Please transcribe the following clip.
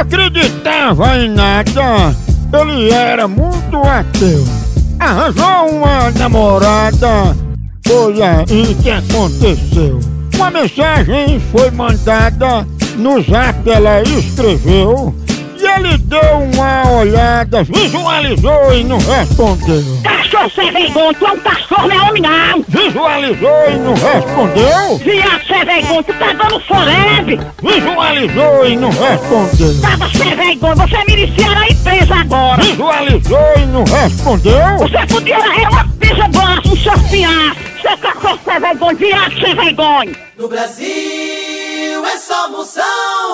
acreditava em nada, ele era muito ateu. Arranjou uma namorada, foi aí que aconteceu. Uma mensagem foi mandada, no zap ela escreveu, e ele deu uma olhada, visualizou e não respondeu. Cachorro sem vergonha, tu é um cachorro, não é homem não! Visualizou e não respondeu. Viado sem vergonha, tu tá dando forebe! Visualizou e não respondeu. Tava sem vergonha, você é miliciano aí preso agora! Visualizou e não respondeu. Você podia é uma pisa bosta, um seu fiasco! Seu cachorro sem vergonha, viado sem vergonha! No Brasil é só moção.